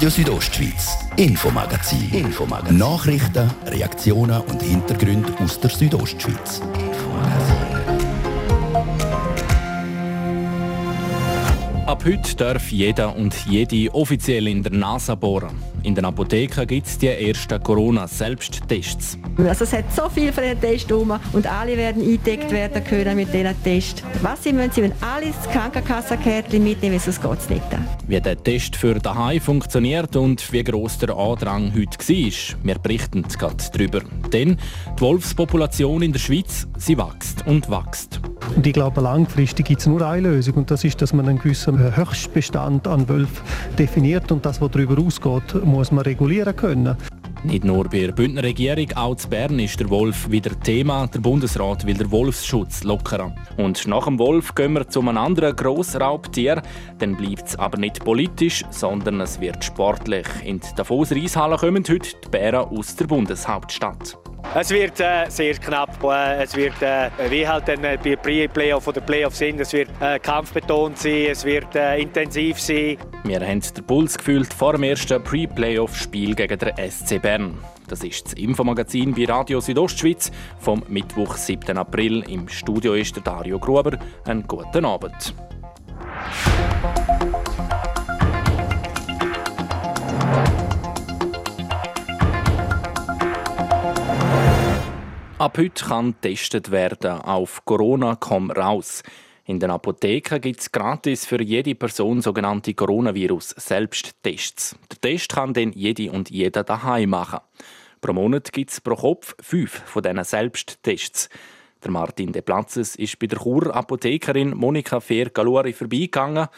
Radio Südostschweiz, Infomagazin. Infomagazin. Nachrichten, Reaktionen und Hintergründe aus der Südostschweiz. Ab heute darf jeder und jede offiziell in der Nase bohren. In den Apotheken gibt es die ersten Corona-Selbsttests. Also es hat so viel von diesen Tests rum und alle werden eingedeckt werden können mit diesen Tests. Was sie müssen, sie müssen alles das Krankenkassenkärtchen mitnehmen, sonst geht es nicht. Wie der Test für daheim funktioniert und wie gross der Andrang heute war, wir berichten gerade darüber. Denn die Wolfspopulation in der Schweiz, sie wächst und wächst. Und ich glaube, langfristig gibt es nur eine Lösung und das ist, dass man einen gewissen Höchstbestand an Wölfen definiert und das, was darüber ausgeht, muss man regulieren können. Nicht nur bei der Bündner Regierung, auch in Bern ist der Wolf wieder Thema. Der Bundesrat will den Wolfsschutz lockern. Und nach dem Wolf gehen wir zu einem anderen Grossraubtier. Dann bleibt es aber nicht politisch, sondern es wird sportlich. In der Davos-Reishalle kommen heute die Bären aus der Bundeshauptstadt. Es wird äh, sehr knapp. Äh, es wird, äh, wie halt dann äh, bei Pre-Playoff oder Playoff sind, es wird äh, kampfbetont sein, es wird äh, intensiv sein. Wir haben den Puls gefühlt vor dem ersten Pre-Playoff-Spiel gegen den SC Bern. Das ist das Infomagazin bei Radio Südostschweiz vom Mittwoch, 7. April. Im Studio ist der Dario Gruber. Einen guten Abend. Ab heute kann getestet werden auf Corona komm raus. In den Apotheken gibt es gratis für jede Person sogenannte Coronavirus-Selbsttests. Der Test kann dann jede und jeder daheim machen. Pro Monat gibt es pro Kopf fünf von diesen Selbsttests. Der Martin De Platzes ist bei der Chur-Apothekerin Monika Fehr-Galuri vorbeigegangen.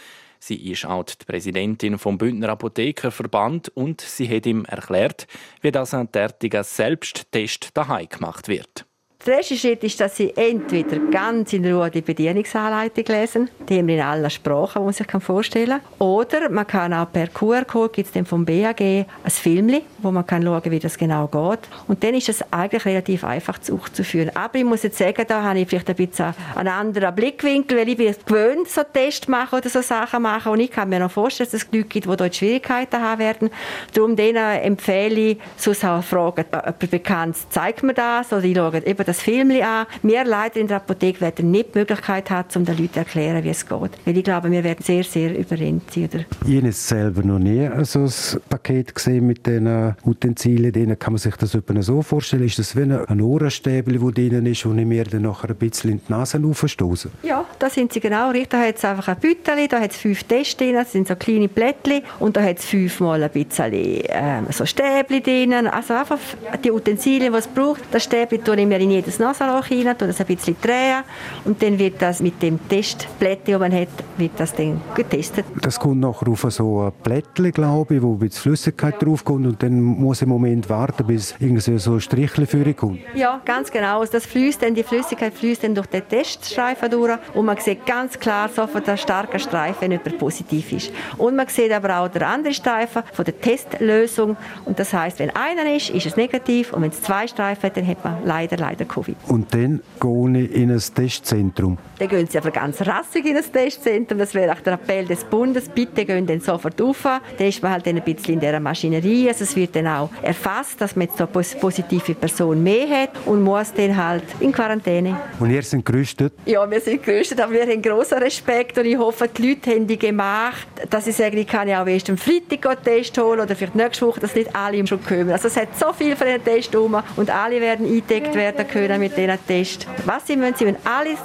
Sie ist auch die Präsidentin vom Bündner Apothekerverband und sie hat ihm erklärt, wie das ein derartiger Selbsttest daheim gemacht wird. Der erste Schritt ist, dass Sie entweder ganz in Ruhe die Bedienungsanleitung lesen, die haben wir in allen Sprachen, die man sich vorstellen kann. Oder man kann auch per QR-Code, gibt es vom BAG, ein Film, wo man kann schauen wie das genau geht. Und dann ist es eigentlich relativ einfach zu führen. Aber ich muss jetzt sagen, da habe ich vielleicht ein bisschen einen anderen Blickwinkel, weil ich bin gewöhnt, so Tests machen oder so Sachen machen. Und ich kann mir noch vorstellen, dass es Leute gibt, die dort Schwierigkeiten haben werden. Darum denen empfehle ich, sonst auch fragen, jemand bekannt zeigt mir das, oder ich schaue eben Film an. Wir leider in der Apotheke werden nicht die Möglichkeit haben, um den Leuten zu erklären, wie es geht. Weil ich glaube, wir werden sehr, sehr überrennt sein. Oder? Ich habe selber noch nie so ein Paket gesehen mit diesen Utensilien. Denen kann man sich das so vorstellen. Ist das wie ein Ohrenstäbel, das drin ist, und ich mir dann nachher ein bisschen in die Nase aufstoße? Ja, da sind sie genau richtig. Da hat es einfach ein Büteli, da hat es fünf Tests drin, das sind so kleine Plättchen und da hat es fünfmal ein bisschen ähm, so Stäbchen drin. Also einfach die Utensilien, die es braucht. Das Stäbchen tue ich mir in jedes Nasenloch rein, tue das ein bisschen drehen und dann wird das mit dem Testplättchen, das man hat, wird das dann getestet. Das kommt nachher auf so ein Plättchen, glaube ich, wo ein bisschen Flüssigkeit draufkommt und dann muss einen Moment warten, bis irgendwie so ein Strichle für kommt. Ja, ganz genau. Also das fließt dann, die Flüssigkeit fließt dann durch den Teststreifen durch und man sieht ganz klar sofort einen starken Streifen, wenn jemand positiv ist. Und man sieht aber auch den anderen Streifen von der Testlösung und das heißt, wenn einer ist, ist es negativ und wenn es zwei Streifen hat, dann hat man leider, leider Covid. Und dann gehe ich in ein Testzentrum. Dann gehen Sie aber ganz rassig in ein Testzentrum. Das wäre auch der Appell des Bundes. Bitte gehen dann sofort rauf. Dann ist man halt ein bisschen in dieser Maschinerie. Also es wird dann auch erfasst, dass man jetzt so eine positive Person mehr hat und muss dann halt in Quarantäne. Und ihr seid gerüstet? Ja, wir sind gerüstet, aber wir haben grossen Respekt und ich hoffe, die Leute haben die gemacht, dass sie sagen, ich kann ja auch erst am Freitag einen Test holen oder vielleicht nächste Woche, dass nicht alle schon kommen. Also es hat so viel von diesen Tests rum und alle werden eingedeckt werden können mit diesen Tests. Was sie müssen, sie müssen alles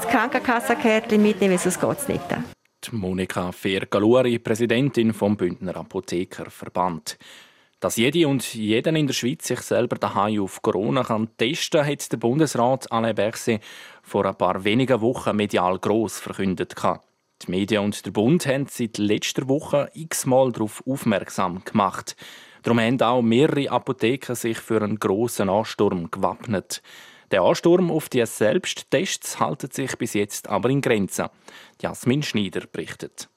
das Krankenkassenkärtchen mitnehmen, sonst geht es nicht. Die Monika Fehr-Galuri, Präsidentin vom Bündner Apothekerverband. Dass jede und jeden in der Schweiz sich selber daheim auf Corona kann testen kann, hat der Bundesrat Alain Berset vor ein paar wenigen Wochen medial gross verkündet. Die Medien und der Bund haben seit letzter Woche x-mal darauf aufmerksam gemacht. Darum haben auch mehrere Apotheken sich für einen grossen Ansturm gewappnet. Der Ansturm auf die Selbsttests hält sich bis jetzt aber in Grenzen. Jasmin Schneider berichtet.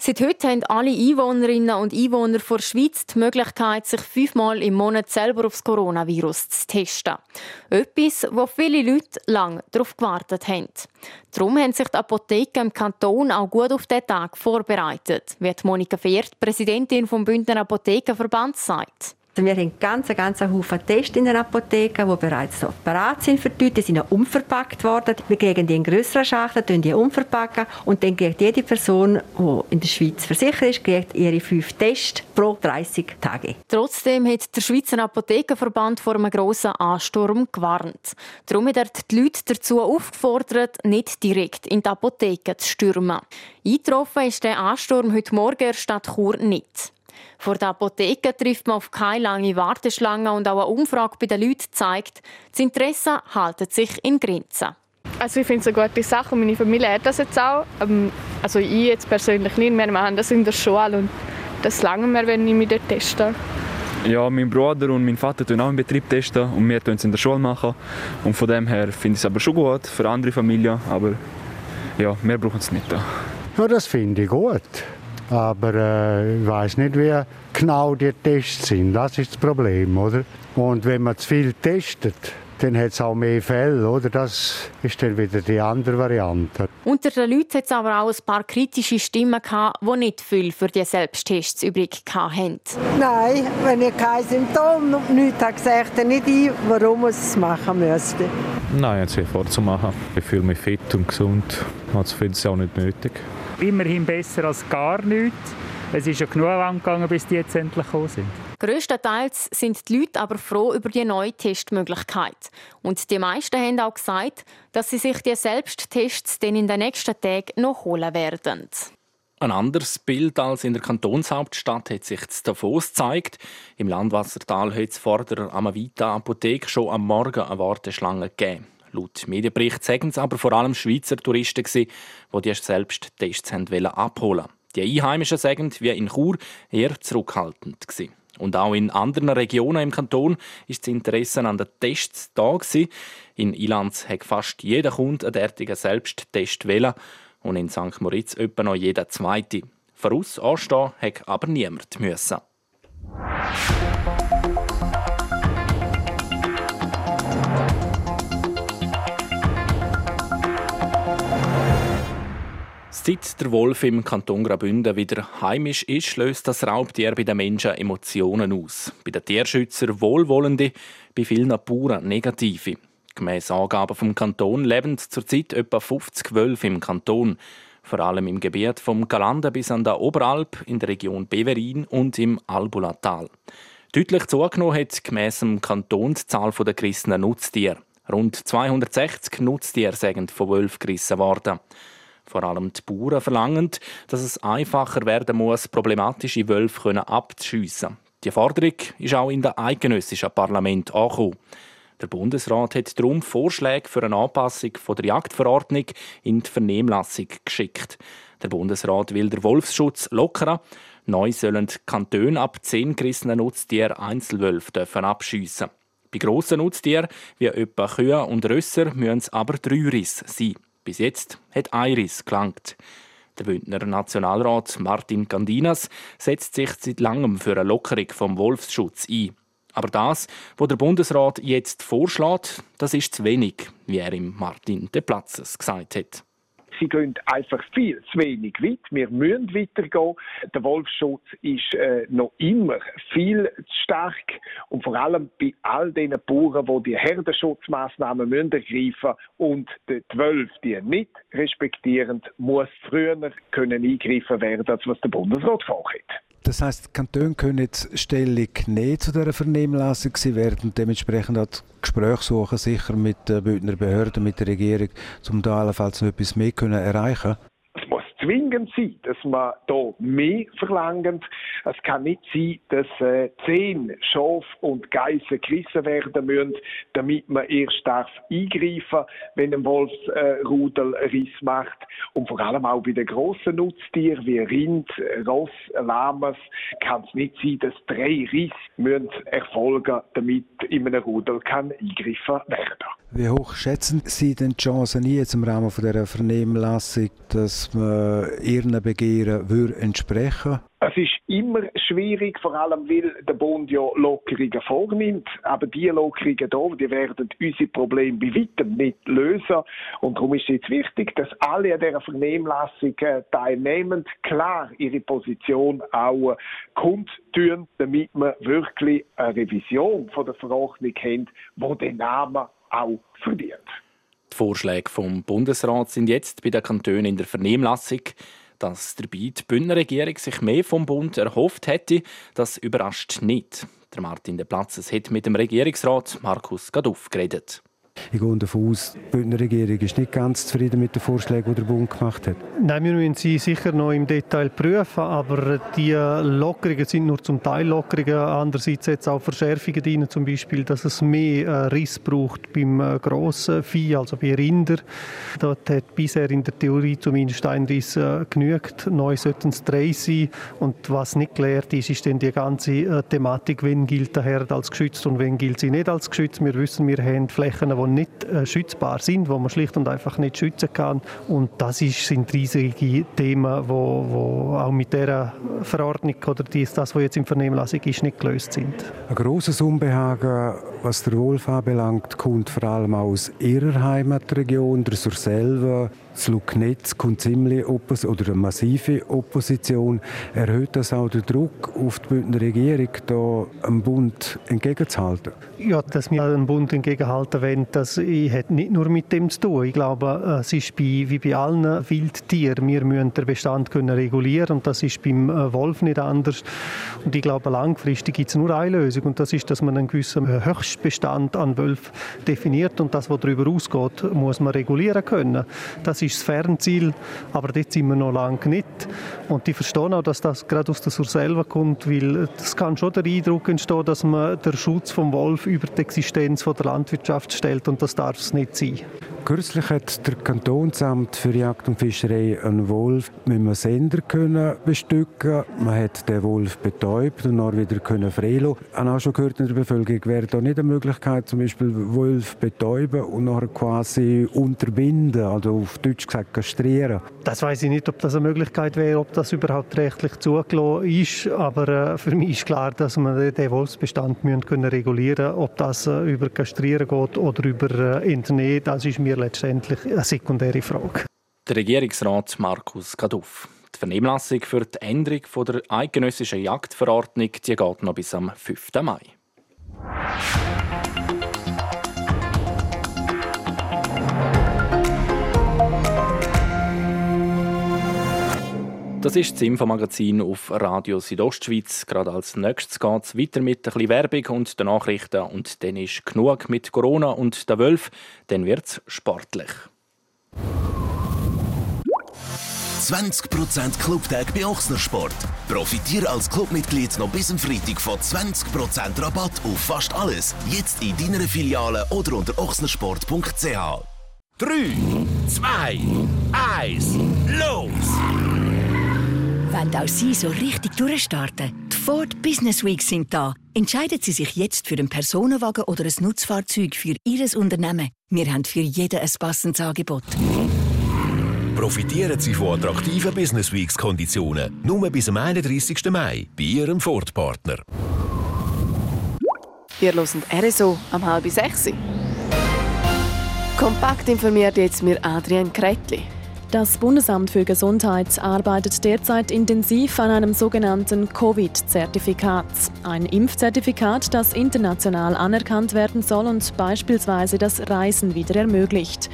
Seit heute haben alle Einwohnerinnen und Einwohner der Schweiz die Möglichkeit, sich fünfmal im Monat selber aufs Coronavirus zu testen. Etwas, wo viele Leute lange darauf gewartet haben. Darum haben sich die Apotheken im Kanton auch gut auf diesen Tag vorbereitet, wie Monika Fehrt, Präsidentin vom Bündner Apothekenverband, sagt. Also wir haben ganz, ganz Haufen Tests in den Apotheken, die bereits noch bereit sind für die Leute. Die sind noch umverpackt worden. Wir kriegen die in grösseren Schachteln, die umverpacken und dann kriegt jede Person, die in der Schweiz versichert ist, kriegt ihre fünf Tests pro 30 Tage. Trotzdem hat der Schweizer Apothekenverband vor einem grossen Ansturm gewarnt. Darum hat er die Leute dazu aufgefordert, nicht direkt in die Apotheke zu stürmen. Eingetroffen ist der Ansturm heute Morgen in der Stadt Chur nicht. Vor der Apotheke trifft man auf keine lange Warteschlange und auch eine Umfrage bei den Leuten zeigt, das Interesse haltet sich in Grenzen. Also ich finde es eine gute Sache und meine Familie hat das jetzt auch. Ähm, also ich jetzt persönlich nicht mehr, wir haben das in der Schule und das lange mehr, wenn ich mich dort teste. Ja, mein Bruder und mein Vater tun auch im Betrieb testen und wir tun es in der Schule machen. Und von dem her finde ich es aber schon gut für andere Familien, aber ja, wir brauchen es nicht. Ja, das finde ich gut. Aber äh, ich weiß nicht, wie genau die Tests sind. Das ist das Problem, oder? Und wenn man zu viel testet, dann hat es auch mehr Fälle, oder? Das ist dann wieder die andere Variante. Unter den Leuten hat es aber auch ein paar kritische Stimmen gehabt, die nicht viel für die Selbsttests übrig hatten. Nein, wenn ich kein Symptom und nichts habe, sehe ich dann nicht ein, warum ich es machen müsste. Nein, jetzt vorzumachen. Ich fühle mich fit und gesund. Also finde es auch nicht nötig immerhin besser als gar nichts. Es ist ja genug lang gegangen, bis die jetzt endlich gekommen sind. Größtenteils sind die Leute aber froh über die neue Testmöglichkeit. Und die meisten haben auch gesagt, dass sie sich die Selbsttests dann in den nächsten Tagen noch holen werden. Ein anderes Bild als in der Kantonshauptstadt hat sich in Davos gezeigt. Im Landwassertal hat es vor der Amavita Apotheke schon am Morgen eine Warteschlange gegeben. Laut Medienbericht sagen es aber vor allem Schweizer Touristen, die die selbst Tests abholen. Die Einheimischen sagen, wie in Chur, eher zurückhaltend. Gewesen. Und auch in anderen Regionen im Kanton ist das Interesse an den Tests da. Gewesen. In Ilanz hat fast jeder Kunde einen derartigen Selbsttest wählen und in St. Moritz etwa noch jeder zweite. Voraus anstehen hat aber niemand müssen. Seit der Wolf im Kanton Graubünden wieder heimisch ist, löst das Raubtier bei den Menschen Emotionen aus. Bei den Tierschützern wohlwollende, bei vielen Bauern negative. Gemäss Angaben vom Kanton leben zurzeit etwa 50 Wölfe im Kanton, vor allem im Gebiet vom Galanda bis an der Oberalp, in der Region Beverin und im Albulatal. Deutlich zugenommen hat gemäss dem Kanton die Zahl der gerissenen Nutztiere. Rund 260 Nutztiere sind von Wölfen gerissen worden. Vor allem die Bauern verlangen, dass es einfacher werden muss, problematische Wölfe abzuschiessen. Die Forderung ist auch in der eidgenössischen Parlament angekommen. Der Bundesrat hat darum Vorschläge für eine Anpassung der Jagdverordnung in die Vernehmlassung geschickt. Der Bundesrat will den Wolfsschutz lockern. Neu sollen die Kantone ab zehn gerissenen Nutztieren Einzelwölfe abschiessen. Bei grossen Nutztieren wie etwa Kühe und Rösser müssen es aber drei Risse sein. Bis jetzt hat Iris gelangt. Der Bündner Nationalrat Martin Gandinas setzt sich seit langem für eine Lockerung vom Wolfsschutz ein. Aber das, was der Bundesrat jetzt vorschlägt, das ist zu wenig, wie er im Martin de Platzes gesagt hat sie gehen einfach viel zu wenig weit. Wir müssen weitergehen. Der Wolfsschutz ist äh, noch immer viel zu stark und vor allem bei all den Bauern, die die Herdenschutzmaßnahmen müssen ergreifen und die Wölfe die nicht respektieren, muss früher können eingreifen werden, als was der Bundesrat vorhat. Das heißt, die Kantone können jetzt Stellung nehmen zu dieser Vernehmlassung. Sie werden dementsprechend auch Gespräche suchen, sicher mit den Bündner Behörden, mit der Regierung, um da allenfalls noch etwas mehr zu erreichen zwingend sein, dass man hier mehr verlangt. Es kann nicht sein, dass äh, zehn Schaf und Geissen gerissen werden müssen, damit man erst darf eingreifen wenn ein Wolfsrudel äh, Riss macht. Und vor allem auch bei den grossen Nutztieren wie Rind, Ross, Lamas kann es nicht sein, dass drei Risse müssen erfolgen damit in einem Rudel kann eingegriffen werden Wie hoch schätzen Sie denn die Chancen jetzt im Rahmen von dieser Vernehmlassung, dass man Ihren Begehren würde entsprechen es ist immer schwierig, vor allem weil der Bund ja Lockerungen vornimmt. Aber diese Lockerungen hier, die werden unsere Probleme bei weitem nicht lösen. Und darum ist es jetzt wichtig, dass alle an dieser Vernehmlassung äh, teilnehmen, klar ihre Position auch kundtun, damit wir wirklich eine Revision von der Verordnung haben, die den Namen auch verdient. Vorschläge vom Bundesrat sind jetzt bei den Kantonen in der Vernehmlassung. Dass dabei die Bündner Regierung sich mehr vom Bund erhofft hätte, das überrascht nicht. Der Martin De Platzes hat mit dem Regierungsrat Markus Gaduff geredet. Ich gehe davon aus, die Bündner Regierung ist nicht ganz zufrieden mit den Vorschlägen, die der Bund gemacht hat. Nein, wir müssen sie sicher noch im Detail prüfen, aber die Lockerungen sind nur zum Teil Lockerungen. Andererseits jetzt auch Verschärfungen drin, zum Beispiel, dass es mehr äh, Riss braucht beim äh, grossen Vieh, also bei Rinder. Dort hat bisher in der Theorie zumindest ein Riss äh, genügt. Neu sollten es drei sein. Und was nicht gelehrt ist, ist dann die ganze Thematik, wenn gilt der Herd als geschützt und wenn gilt sie nicht als geschützt. Wir wissen, wir haben Flächen, die nicht äh, schützbar sind, wo man schlicht und einfach nicht schützen kann. Und das ist, sind riesige Themen, wo, wo auch mit der Verordnung oder dies, das, was jetzt im Vernehmlassung ist, nicht gelöst sind. Ein grosses Unbehagen, was der Wolf anbelangt, kommt vor allem aus ihrer Heimatregion, der Surselva, das Lugnetz kommt ziemlich oppos oder eine massive Opposition. Erhöht das auch den Druck auf die Bündner Regierung, da dem Bund entgegenzuhalten? Ja, dass wir dem Bund entgegenhalten wollen, das hat nicht nur mit dem zu tun. Ich glaube, es ist bei, wie bei allen Wildtieren. Wir müssen den Bestand können regulieren und das ist beim äh, Wolf nicht anders. Und ich glaube, langfristig gibt es nur eine Lösung und das ist, dass man einen gewissen Höchstbestand an Wölfen definiert und das, was darüber ausgeht, muss man regulieren können. Das ist das Fernziel, aber dort sind wir noch lange nicht. Und ich verstehe auch, dass das gerade aus der Surselva kommt, weil es kann schon der Eindruck entstehen, dass man den Schutz vom Wolf über die Existenz von der Landwirtschaft stellt und das darf es nicht sein. Kürzlich hat der Kantonsamt für Jagd und Fischerei einen Wolf mit einem Sender können bestücken. Man hat den Wolf betäubt und dann wieder können freilassen. Ich habe auch schon gehört in der Bevölkerung, wäre da nicht eine Möglichkeit, zum Beispiel Wolf betäuben und nachher quasi unterbinden, also auf Deutsch gesagt kastrieren? Das weiß ich nicht, ob das eine Möglichkeit wäre, ob das überhaupt rechtlich zugelassen ist. Aber äh, für mich ist klar, dass wir den Wolfsbestand müssen können regulieren Ob das äh, über Kastrieren geht oder über äh, Entnehmen, das ist mir letztendlich eine sekundäre Frage. Der Regierungsrat Markus Kaduff. Die Vernehmlassung für die Änderung der eidgenössischen Jagdverordnung die geht noch bis am 5. Mai. Das ist das Infomagazin auf Radio Südostschweiz. Gerade als nächstes geht es weiter mit ein bisschen Werbung und den Nachrichten. Und dann ist genug mit Corona und der Wölf. Dann wird es sportlich. 20% Clubtag bei Ochsnersport. Profitiere als Clubmitglied noch bis zum Freitag von 20% Rabatt auf fast alles. Jetzt in deiner Filiale oder unter ochsnersport.ch. 3, 2, 1, los! Wenn auch Sie so richtig durchstarten? Die Ford Business Weeks sind da. Entscheiden Sie sich jetzt für einen Personenwagen oder ein Nutzfahrzeug für Ihr Unternehmen. Wir haben für jeden ein passendes Angebot. Profitieren Sie von attraktiven Business Weeks Konditionen. Nur bis zum 31. Mai bei Ihrem Ford-Partner. Wir hören RSO am halb sechs. Kompakt informiert jetzt mir Adrian Kretli. Das Bundesamt für Gesundheit arbeitet derzeit intensiv an einem sogenannten Covid-Zertifikat. Ein Impfzertifikat, das international anerkannt werden soll und beispielsweise das Reisen wieder ermöglicht.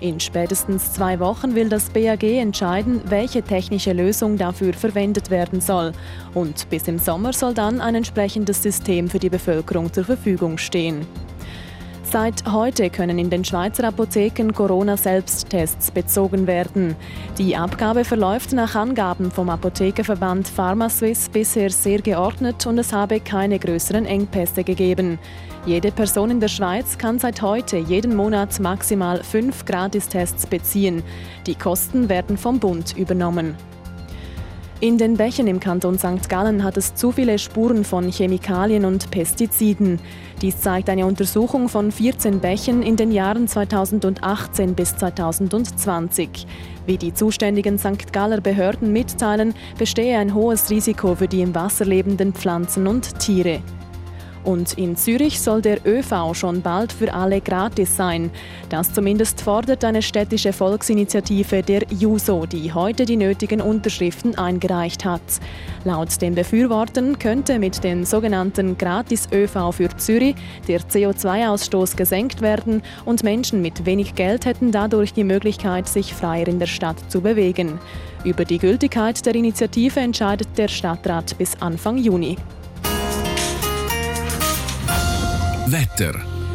In spätestens zwei Wochen will das BAG entscheiden, welche technische Lösung dafür verwendet werden soll. Und bis im Sommer soll dann ein entsprechendes System für die Bevölkerung zur Verfügung stehen. Seit heute können in den Schweizer Apotheken Corona-Selbsttests bezogen werden. Die Abgabe verläuft nach Angaben vom Apothekerverband PharmaSwiss bisher sehr geordnet und es habe keine größeren Engpässe gegeben. Jede Person in der Schweiz kann seit heute jeden Monat maximal fünf Gratistests beziehen. Die Kosten werden vom Bund übernommen. In den Bächen im Kanton St. Gallen hat es zu viele Spuren von Chemikalien und Pestiziden. Dies zeigt eine Untersuchung von 14 Bächen in den Jahren 2018 bis 2020. Wie die zuständigen St. Galler Behörden mitteilen, bestehe ein hohes Risiko für die im Wasser lebenden Pflanzen und Tiere. Und in Zürich soll der ÖV schon bald für alle gratis sein. Das zumindest fordert eine städtische Volksinitiative der JUSO, die heute die nötigen Unterschriften eingereicht hat. Laut den Befürwortern könnte mit den sogenannten Gratis-ÖV für Zürich der CO2-Ausstoß gesenkt werden und Menschen mit wenig Geld hätten dadurch die Möglichkeit, sich freier in der Stadt zu bewegen. Über die Gültigkeit der Initiative entscheidet der Stadtrat bis Anfang Juni. Wetter.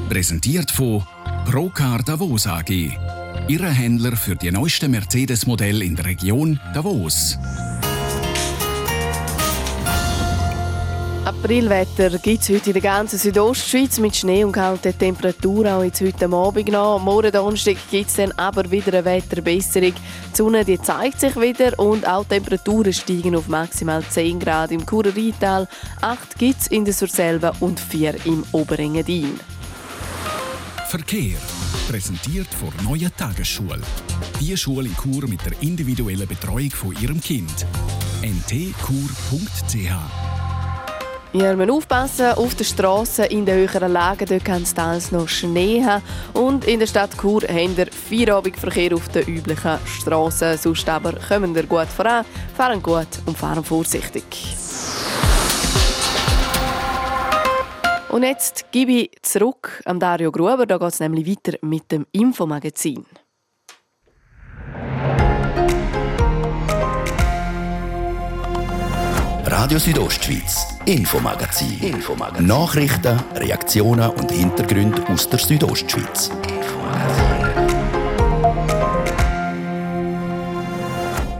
Präsentiert von Procar Davos AG. Ihre Händler für die neuesten Mercedes-Modelle in der Region Davos. Aprilwetter gibt es heute in der ganzen Südostschweiz mit Schnee und kalten Temperaturen auch jetzt heute Abend noch. Morgen Donnerstag gibt es dann aber wieder eine Wetterbesserung. Die Sonne die zeigt sich wieder und auch Temperaturen steigen auf maximal 10 Grad im Kurerital, 8 gibt es in der Surselva und 4 im Oberengadin. Verkehr. Präsentiert von Neue Tagesschule. Die Schule in Chur mit der individuellen Betreuung von Ihrem Kind. ntkur.ch Wir aufpassen auf der Straße in den höheren Lagen, kann es teils noch Schnee haben. Und in der Stadt Chur haben wir Feierabendverkehr auf den üblichen Straßen. Sonst aber kommen wir gut voran, fahren gut und fahren vorsichtig. Und jetzt gebe ich zurück an Dario Gruber. Da geht es nämlich weiter mit dem Infomagazin. Radio Südostschweiz, Infomagazin. Infomagazin. Nachrichten, Reaktionen und Hintergründe aus der Südostschweiz.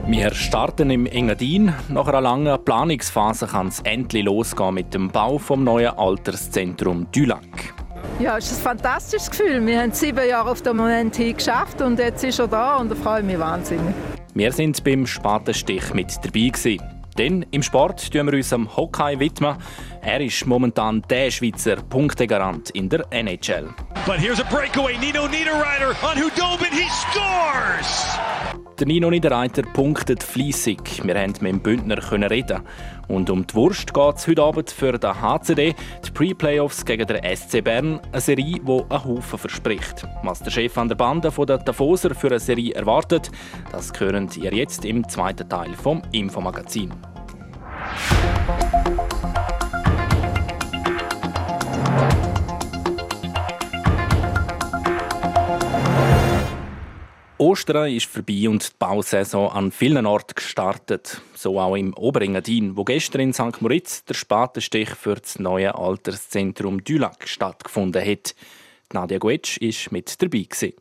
Wir starten im Engadin. Nach einer langen Planungsphase kann es endlich losgehen mit dem Bau vom neuen Alterszentrum Dülac. Ja, es ist ein fantastisches Gefühl. Wir haben sieben Jahre auf den Moment hin geschafft und jetzt ist er da und da freue ich mich wahnsinnig. Wir sind beim Spatenstich mit dabei gewesen. Denn im Sport widmen wir uns am Hockey widmen. Er ist momentan der Schweizer Punktegarant in der NHL. But here's a breakaway. Nino Niederreiter on Hudobin. He scores! Der Nino Niederreiter punktet fließig. Wir konnten mit dem Bündner reden. Und um die Wurst geht es heute Abend für den HCD, die Pre-Playoffs gegen den SC Bern, eine Serie, die einen Haufen verspricht. Was der Chef an der Bande von der Davoser für eine Serie erwartet, das hören ihr jetzt im zweiten Teil vom Infomagazin. Ostern ist vorbei und die Bausaison an vielen Orten gestartet. So auch im Oberengadin, wo gestern in St. Moritz der Spatenstich für das neue Alterszentrum Dülac stattgefunden hat. Nadia Guetsch war mit dabei. Gewesen.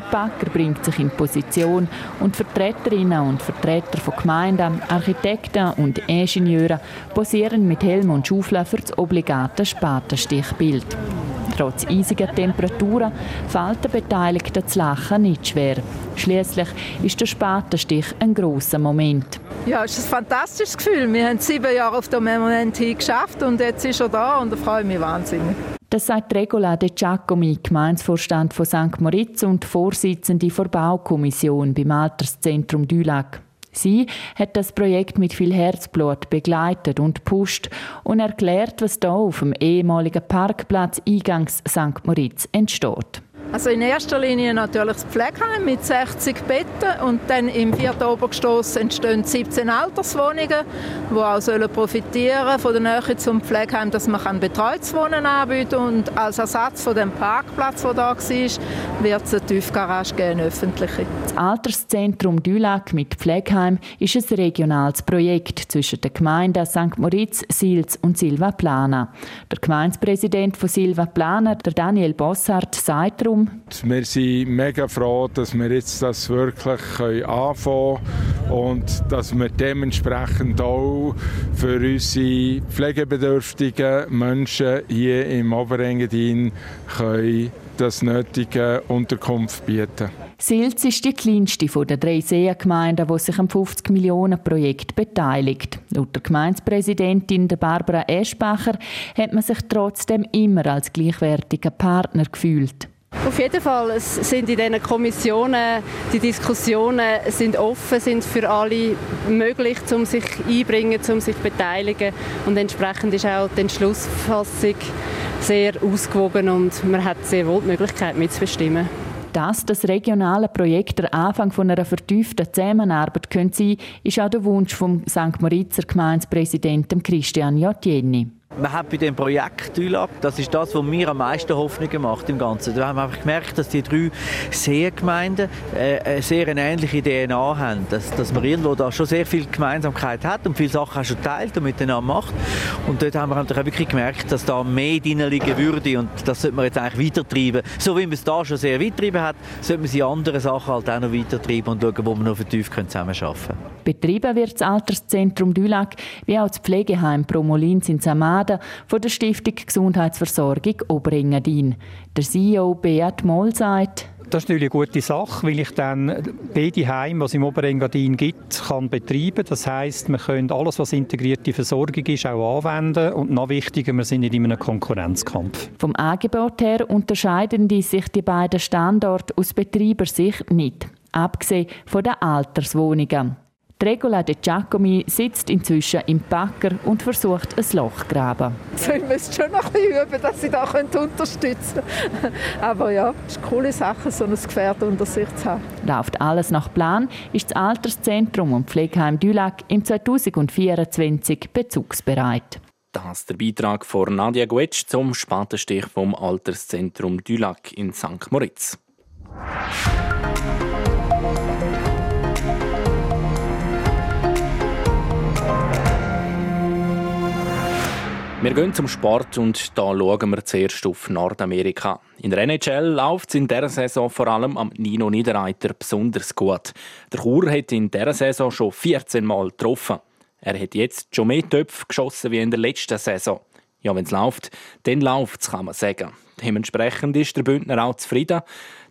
Der Backer bringt sich in Position und Vertreterinnen und Vertreter von Gemeinden, Architekten und Ingenieure posieren mit Helm und Schaufel für das obligate Spatenstichbild. Trotz eisiger Temperaturen fällt den Beteiligten das Lachen nicht schwer. Schließlich ist der Spatenstich ein grosser Moment. Ja, es ist ein fantastisches Gefühl. Wir haben sieben Jahre auf den Moment hin geschafft und jetzt ist er da und da freue ich mich wahnsinnig. Das sagt Regola De Giacomi, Gemeinsvorstand von St. Moritz und Vorsitzende der Baukommission beim Alterszentrum Dülac. Sie hat das Projekt mit viel Herzblut begleitet und pusht und erklärt, was da auf dem ehemaligen Parkplatz Eingangs St. Moritz entsteht. Also in erster Linie natürlich das Pflegeheim mit 60 Betten und dann im vierten Obergeschoss entstehen 17 Alterswohnungen, die auch sollen profitieren von der Nähe zum Pflegeheim, dass man betreutes Wohnen anbieten. Und als Ersatz von dem Parkplatz, der da war, wird es eine Tiefgarage geben, eine öffentliche. Das Alterszentrum Dülac mit Pflegeheim ist ein regionales Projekt zwischen den Gemeinden St. Moritz, Sils und Silva Plana. Der Gemeindepräsident von Silva Plana, der Daniel Bossart, sagt darum, wir sind mega froh, dass wir jetzt das wirklich anfangen können und dass wir dementsprechend auch für unsere pflegebedürftigen Menschen hier im Oberengadin das nötige Unterkunft bieten Silz ist die kleinste der drei Seengemeinden, die sich am 50-Millionen-Projekt beteiligt. Laut der Gemeindepräsidentin Barbara Eschbacher hat man sich trotzdem immer als gleichwertiger Partner gefühlt. Auf jeden Fall sind in diesen Kommissionen die Diskussionen sind offen, sind für alle möglich, um sich einbringen, um sich beteiligen und entsprechend ist auch die Entschlussfassung sehr ausgewogen und man hat sehr wohl die Möglichkeit mitzubestimmen. Dass das regionale Projekt der Anfang von einer vertieften Zusammenarbeit könnte sein, ist auch der Wunsch vom St. Moritzer Gemeindepräsidenten Christian Jottieni. Man hat bei dem Projekt ULAB, das ist das, was mir am meisten Hoffnung macht im Ganzen. Da haben wir einfach gemerkt, dass die drei Seegemeinden äh, sehr eine ähnliche DNA haben. Dass, dass man irgendwo da schon sehr viel Gemeinsamkeit hat und viele Sachen auch schon teilt und miteinander macht. Und dort haben wir auch wirklich gemerkt, dass da mehr drin liegen würde und das sollte man jetzt eigentlich weitertreiben. So wie man es da schon sehr weit getrieben hat, sollte man sie andere Sachen halt auch noch weitertreiben und schauen, wo wir noch vertieft zusammenarbeiten können. Betrieben wird das Alterszentrum Dülag wie auch das Pflegeheim Promolins in Samaden von der Stiftung Gesundheitsversorgung Oberengadin. Der CEO Beat Moll sagt, das ist natürlich eine gute Sache, weil ich dann beide Heime, was es im Oberengadin gibt, kann betreiben. Das heißt, wir können alles, was integrierte Versorgung ist, auch anwenden. Und noch wichtiger, wir sind nicht in einem Konkurrenzkampf. Vom Angebot her unterscheiden die sich die beiden Standorte aus Betreibersicht nicht, abgesehen von den Alterswohnungen. Regola De Giacomi sitzt inzwischen im Backer und versucht, ein Loch zu graben. So, ich müsste schon noch ein bisschen üben, dass sie da unterstützen können. Aber ja, es ist eine coole Sache, so ein Gefährt unter sich zu haben. Läuft alles nach Plan, ist das Alterszentrum und Pflegeheim Dülag im 2024 bezugsbereit. Das ist der Beitrag von Nadia Guetsch zum Spatenstich vom Alterszentrum Dülag in St. Moritz. Wir gehen zum Sport und da schauen wir zuerst auf Nordamerika. In der NHL läuft es in dieser Saison vor allem am Nino Niederreiter besonders gut. Der Chur hat in dieser Saison schon 14 Mal getroffen. Er hat jetzt schon mehr Töpfe geschossen wie in der letzten Saison. Ja, wenn es läuft, dann läuft es, kann man sagen. Dementsprechend ist der Bündner auch zufrieden.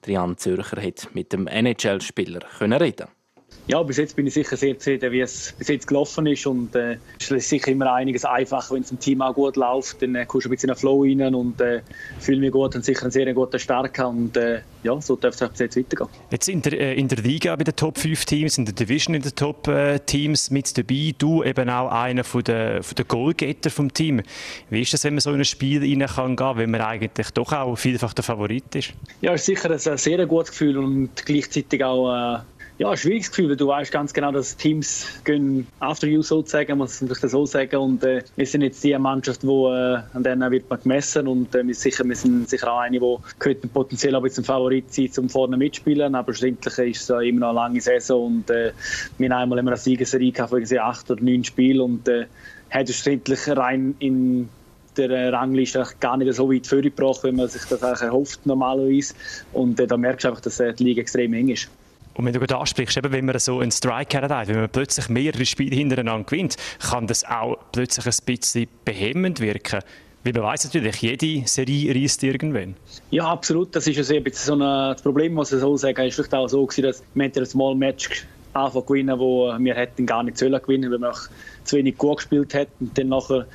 Der Jan Zürcher hat mit dem NHL-Spieler reden ja, bis jetzt bin ich sicher sehr zufrieden, wie es bis jetzt gelaufen ist. Und äh, es ist sicher immer einiges einfacher, wenn es im Team auch gut läuft. Dann äh, kommst du ein bisschen in den Flow rein und äh, fühle mich gut und sicher einen sehr guten Start Und äh, ja, so darf es bis jetzt weitergehen. Jetzt in der, äh, in der Liga bei den Top 5 Teams, in der Division in den Top äh, Teams mit dabei. Du eben auch einer von der, von der Goalgetter vom Team. Wie ist das, wenn man so in ein Spiel rein kann gehen, wenn man eigentlich doch auch vielfach der Favorit ist? Ja, es ist sicher ein sehr gutes Gefühl und gleichzeitig auch äh, ja, schwieriges Gefühl, weil du weißt ganz genau, dass Teams gehen after you sozusagen, muss man das so sagen. Und äh, wir sind jetzt die Mannschaft, wo, äh, an der wird man gemessen und äh, wir, sicher, wir sind sicher auch eine, die könnte potenziell ein bisschen Favorit sein, um vorne mitspielen. Aber schlussendlich ist es immer noch eine lange Saison und äh, wir haben einmal eine Siegesserie gehabt von acht oder neun Spielen und äh, hat schlussendlich rein in der äh, Rangliste gar nicht so weit vorgebracht, wie man sich das erhofft normalerweise. Und äh, da merkst du einfach, dass äh, die Liga extrem eng ist. Und wenn du gerade ansprichst, eben, wenn man so einen Strike hat, wenn man plötzlich mehrere Spiele hintereinander gewinnt, kann das auch plötzlich ein bisschen behemmend wirken. Weil man weiß natürlich, jede Serie reist irgendwann. Ja, absolut. Das ist ja bisschen so ein, das Problem, muss ich so sagen, ist vielleicht auch so gewesen, dass wir ein Small Match anfangen gewinnen, wo wir hätten gar nicht sollen gewinnen, weil wir auch zu wenig gut gespielt hätten. Und dann nachher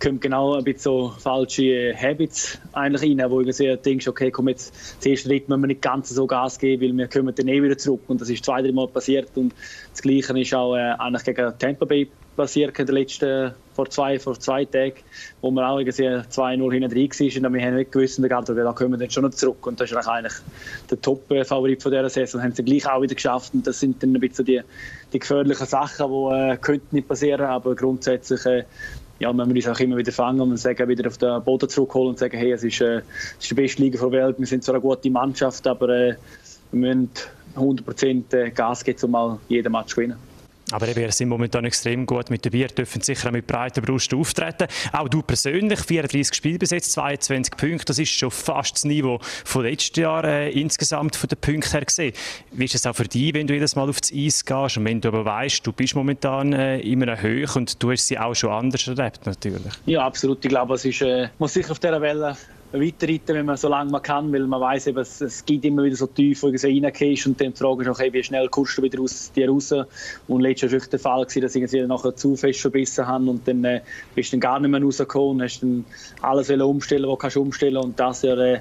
kommt genau ein bisschen so falsche Habits eigentlich rein, wo du denkst, okay, komm jetzt, zuerst Schritt müssen wir nicht ganz so Gas geben, weil wir kommen dann eh wieder zurück. Und das ist zwei, drei Mal passiert. Und das Gleiche ist auch äh, eigentlich gegen Tampa Bay passiert in den letzten, vor zwei, vor zwei Tagen, wo wir auch 2-0 hinten drin waren und wir haben nicht gewusst, da kommen wir dann schon noch zurück. Und das ist eigentlich der Top-Favorit von dieser Saison, haben sie gleich auch wieder geschafft. Und das sind dann ein bisschen die, die gefährlichen Sachen, die äh, könnten nicht passieren, aber grundsätzlich äh, ja, man muss auch immer wieder fangen und sagen, wieder auf den Boden zurückholen und sagen, hey, es ist, äh, es ist die beste Liga der Welt, wir sind zwar eine gute Mannschaft, aber äh, wir müssen 100% äh, Gas geben, um mal jeden Match zu gewinnen. Aber wir sind momentan extrem gut mit dabei, dürfen sicher auch mit breiter Brust auftreten. Auch du persönlich, 34 Spiele bis jetzt, 22 Punkte, das ist schon fast das Niveau von letztes Jahr äh, insgesamt von den Punkten her gesehen. Wie ist es auch für dich, wenn du jedes Mal aufs Eis gehst und wenn du aber weißt, du bist momentan äh, immer noch und du hast sie auch schon anders erlebt natürlich? Ja, absolut. Ich glaube, es ist, äh, muss sicher auf dieser Welle weiterreiten, wenn man so lange man kann, weil man weiß, es, es gibt immer wieder so tief, wo du reingehst und dann Frage ist, okay, wie schnell kommst du wieder aus dir raus? Und letztes Jahr war der Fall, dass ich nachher zu fest verbissen habe und dann äh, bist du dann gar nicht mehr rausgekommen und hast dann alles umstellen, was du umstellen und das Jahr äh,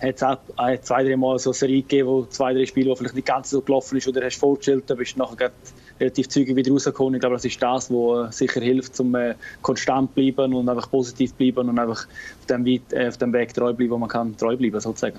hat es auch zwei, drei Mal so eine Serie gegeben, wo zwei, drei Spiele, wo vielleicht nicht ganz so gelaufen ist oder hast vorgestellt, da bist du nachher relativ zügig wieder rausgekommen. Ich glaube, das ist das, was sicher hilft, um äh, konstant zu bleiben und einfach positiv zu bleiben und einfach auf dem, Weg, äh, auf dem Weg treu bleiben, wo man kann treu bleiben sozusagen.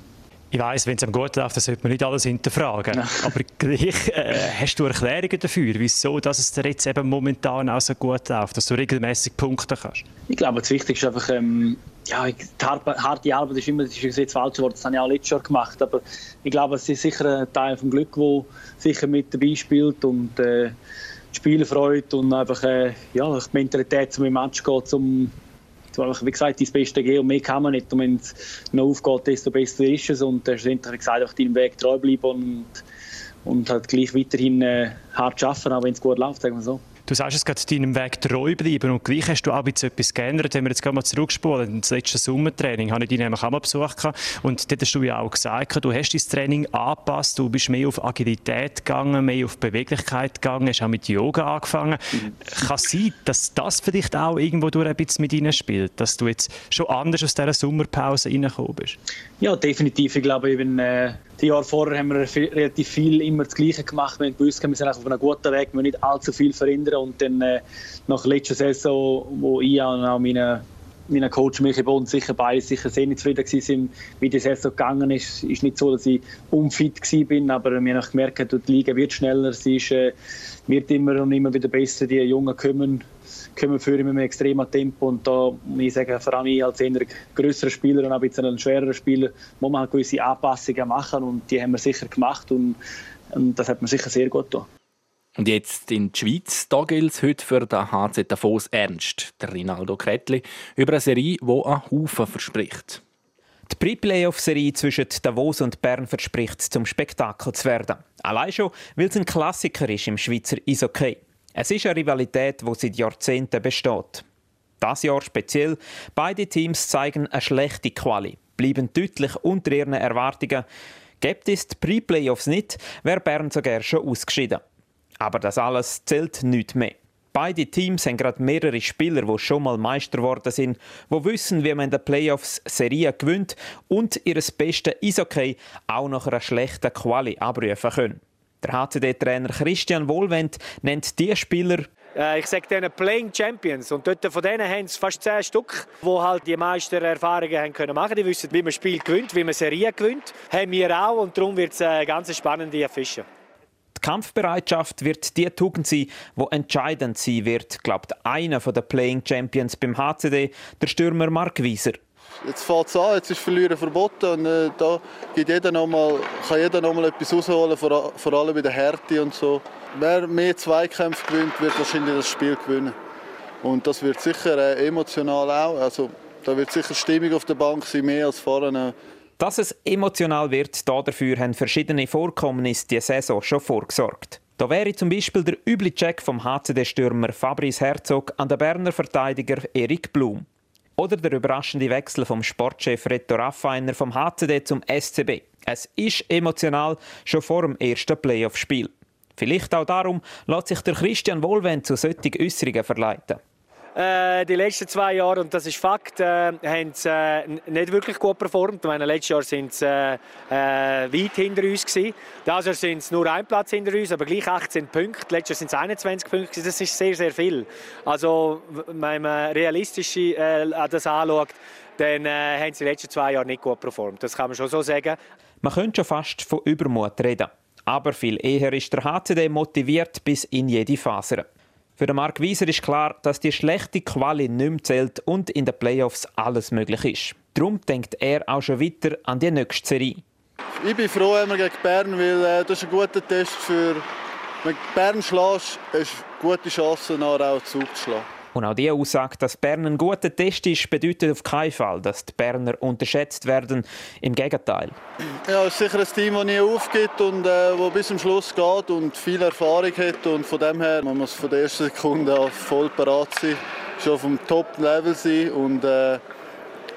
Ich weiss, wenn es einem gut läuft, dann sollte man nicht alles hinterfragen. Ja. Aber gleich äh, hast du Erklärungen dafür, wieso dass es dir jetzt eben momentan auch so gut läuft, dass du regelmäßig punkten kannst? Ich glaube, das Wichtigste ist einfach, ähm, ja, die harte Arbeit ist immer das ist jetzt falsch Wort, das habe ich auch letztes Jahr gemacht, aber ich glaube, es ist sicher ein Teil vom Glück, der sicher mit dabei spielt und äh, die Spielfreude und einfach äh, ja, die Mentalität, um im Match geht, um wie gesagt, das Beste geben und mehr kann man nicht. Und wenn es noch aufgeht, desto besser ist es. Und schlussendlich, wie gesagt, auf deinem Weg treu bleiben und, und halt gleich weiterhin äh, hart arbeiten, auch wenn es gut läuft, sagen wir so. Du sagst es gerade, deinem Weg treu bleiben und gleich hast du auch etwas geändert. Wenn wir jetzt mal zurückspulen, das letzte Sommertraining habe ich dich nämlich auch mal besucht und dort hast du ja auch gesagt, du hast dein Training angepasst, du bist mehr auf Agilität gegangen, mehr auf Beweglichkeit gegangen, hast auch mit Yoga angefangen. Kann sein, dass das vielleicht auch irgendwo durch ein bisschen mit ihnen spielt, dass du jetzt schon anders aus dieser Sommerpause reingekommen bist? Ja, definitiv. Ich glaube, eben, äh, die Jahre vorher haben wir relativ viel immer das Gleiche gemacht. Wir haben gewusst, wir sind auf einem guten Weg, wir müssen nicht allzu viel verändern. Und dann äh, nach der letzten Saison, wo ich und auch meine, meine Coach Michael Bond sicher beide sicher sehr nicht zufrieden waren, wie die Saison gegangen ist. Es ist nicht so, dass ich unfit war, aber wir haben gemerkt, die Liga wird schneller, sie ist, äh, wird immer und immer wieder besser. Die Jungen kommen kommen für mit einem extremen Tempo und da ich sagen, vor allem ich als eher größerer Spieler und auch ein bisschen ein schwererer Spieler, muss man halt gewisse Anpassungen machen und die haben wir sicher gemacht und, und das hat mir sicher sehr gut getan. Und jetzt in die Schweiz, da gilt es heute für den HZ Davos ernst, der Rinaldo Kretli, über eine Serie, die einen Haufen verspricht. Die Pre-Playoff-Serie zwischen Davos und Bern verspricht, zum Spektakel zu werden. Allein schon, weil es ein Klassiker ist im Schweizer Eishockey. Es ist eine Rivalität, die seit Jahrzehnten besteht. Das Jahr speziell. Beide Teams zeigen eine schlechte Quali, bleiben deutlich unter ihren Erwartungen. Gibt es die Pre-Playoffs nicht, wäre Bern sogar schon ausgeschieden. Aber das alles zählt nicht mehr. Beide Teams haben gerade mehrere Spieler, die schon mal Meister geworden sind, die wissen, wie man in den Playoffs Serien gewinnt und ihr bestes Eishockey auch nach einer schlechten Quali abrufen können. Der HCD-Trainer Christian Wohlwend nennt die Spieler äh, ich sage denen Playing Champions. Und dort von denen haben es fast zehn Stück, die halt die meisten Erfahrungen haben können machen. Die wissen, wie man Spiel gewinnt, wie man Serien gewinnt. Haben wir auch und darum wird es eine ganz spannende Fische. Die Kampfbereitschaft wird die Tugend sein, die entscheidend sein wird, glaubt einer der Playing Champions beim HCD, der Stürmer Mark Wieser. Jetzt fängt es an, jetzt ist Verlieren verboten und äh, da gibt jeder noch mal, kann jeder noch mal etwas rausholen, vor, vor allem bei der Härte und so. Wer mehr Zweikämpfe gewinnt, wird wahrscheinlich das Spiel gewinnen. Und das wird sicher äh, emotional auch. Also, da wird sicher Stimmung auf der Bank sein, mehr als vorne. Dass es emotional wird, dafür haben verschiedene Vorkommnisse die Saison schon vorgesorgt. Da wäre zum Beispiel der üble Check vom HCD-Stürmer Fabrice Herzog an den Berner Verteidiger Erik Blum. Oder der überraschende Wechsel vom Sportchef Reto Raffiner vom HCD zum SCB. Es ist emotional, schon vor dem ersten Playoff-Spiel. Vielleicht auch darum lässt sich der Christian Wohlwend zu solchen Äußerungen verleiten. Äh, die letzten zwei Jahre, und das ist Fakt, äh, haben sie äh, nicht wirklich gut performt. Meine, letztes Jahr sind sie äh, äh, weit hinter uns. Gewesen. Dieses Jahr sind es nur ein Platz hinter uns, aber gleich 18 Punkte. Letztes Jahr sind es 21 Punkte. Das ist sehr, sehr viel. Also, wenn man realistisch äh, das anschaut, dann haben sie die letzten zwei Jahre nicht gut performt. Das kann man schon so sagen. Man könnte schon fast von Übermut reden. Aber viel eher ist der HCD motiviert bis in jede Faser. Für den Mark Wieser ist klar, dass die schlechte Quali nicht mehr zählt und in den Playoffs alles möglich ist. Darum denkt er auch schon weiter an die nächste Serie. Ich bin froh immer gegen Bern, weil äh, das ist ein guter Test für... Wenn du Bern schlägst, hast du gute Chance, nachher auch Zug zu schlagen. Und auch die Aussage, dass Bern ein guter Test ist, bedeutet auf keinen Fall, dass die Berner unterschätzt werden. Im Gegenteil. Ja, es ist sicher ein Team, das nie aufgibt und äh, bis zum Schluss geht und viel Erfahrung hat. Und von dem her man muss von der ersten Sekunde an voll parat sein, schon auf dem Top-Level sein und äh,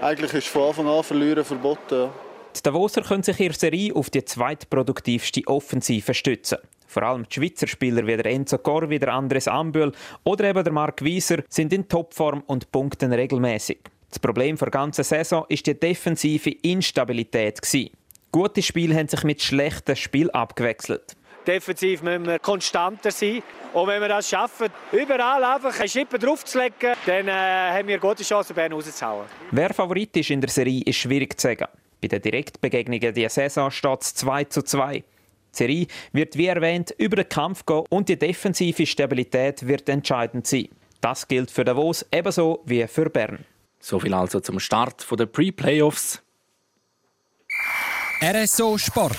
eigentlich ist von Anfang an Verlieren verboten. Ja. Die Davoser können sich ihre Serie auf die zweitproduktivste Offensive stützen. Vor allem die Schweizer Spieler wie der Enzo Corvi, der Andres Ambühl oder eben der Marc Wieser sind in Topform und punkten regelmäßig. Das Problem der ganzen Saison ist die defensive Instabilität. Gute Spiele haben sich mit schlechten Spielen abgewechselt. Defensiv müssen wir konstanter sein. Und wenn wir das schaffen, überall einfach einen Schippen draufzulegen, dann äh, haben wir gute Chancen, Bern rauszuhauen. Wer Favorit ist in der Serie, ist schwierig zu sagen. Bei den Direktbegegnungen dieser Saison steht es 2 zu 2. Die Serie wird, wie erwähnt, über den Kampf gehen und die defensive Stabilität wird entscheidend sein. Das gilt für Davos ebenso wie für Bern. So viel also zum Start der Pre-Playoffs. RSO Sport.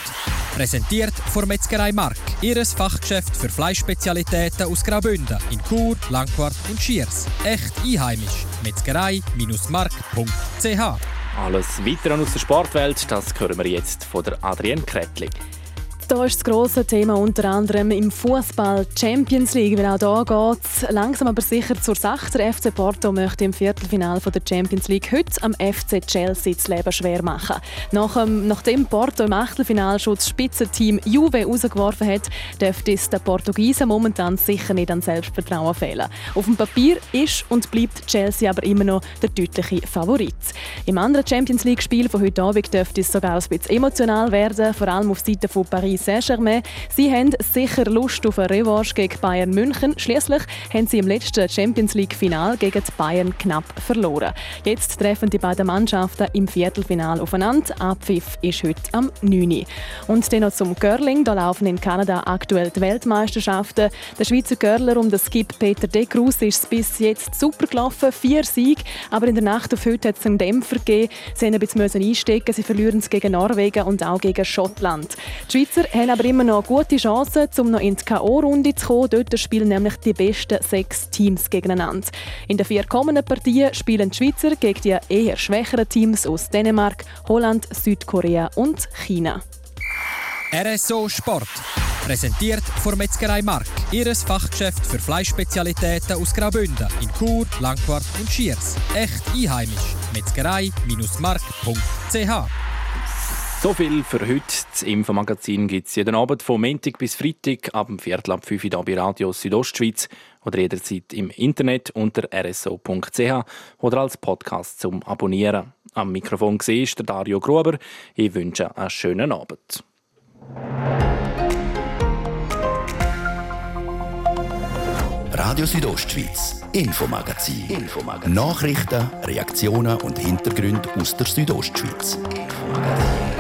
Präsentiert von Metzgerei Mark, ihres Fachgeschäft für Fleischspezialitäten aus Graubünden in Chur, Langquart und Schiers. Echt einheimisch. Metzgerei-mark.ch Alles weitere aus der Sportwelt, das hören wir jetzt von der Adrienne Kretlig. Da ist das grosse Thema unter anderem im Fußball Champions League, weil auch da geht es langsam aber sicher zur Sache. Der FC Porto möchte im Viertelfinale der Champions League heute am FC Chelsea das Leben schwer machen. Nach, ähm, nachdem Porto im Achtelfinal schon das Spitzenteam Juve rausgeworfen hat, dürfte es den Portugiesen momentan sicher nicht an Selbstvertrauen fehlen. Auf dem Papier ist und bleibt Chelsea aber immer noch der deutliche Favorit. Im anderen Champions League-Spiel von heute Abend dürfte es sogar ein bisschen emotional werden, vor allem auf Seite von Paris Paris Saint-Germain. Sie haben sicher Lust auf eine Revanche gegen Bayern München. Schließlich haben sie im letzten Champions League-Final gegen Bayern knapp verloren. Jetzt treffen die beiden Mannschaften im Viertelfinal aufeinander. Abpfiff ist heute am 9. Und dann noch zum Curling. Da laufen in Kanada aktuell die Weltmeisterschaften. Der Schweizer Curler um den Skip Peter De Cruz ist bis jetzt super gelaufen. Vier Siege. Aber in der Nacht auf heute hat es einen Dämpfer gegeben. Sie mussten ein bisschen einstecken. Sie verlieren es gegen Norwegen und auch gegen Schottland. Die Schweizer haben aber immer noch gute Chancen, um noch in die K.O.-Runde zu kommen. Dort spielen nämlich die besten sechs Teams gegeneinander. In den vier kommenden Partien spielen die Schweizer gegen die eher schwächeren Teams aus Dänemark, Holland, Südkorea und China. RSO Sport. Präsentiert von Metzgerei Mark, ihres Fachgeschäft für Fleischspezialitäten aus Graubünden in Chur, Langquart und Schiers. Echt einheimisch. Metzgerei-mark.ch so viel für heute. Das Infomagazin gibt es jeden Abend von Montag bis Freitag ab dem Viertel ab 5 Uhr bei Radio Südostschweiz oder jederzeit im Internet unter rso.ch oder als Podcast zum Abonnieren. Am Mikrofon war der Dario Gruber. Ich wünsche einen schönen Abend. Radio Südostschweiz, Infomagazin. Infomagazin. Nachrichten, Reaktionen und Hintergründe aus der Südostschweiz. Infomagazin.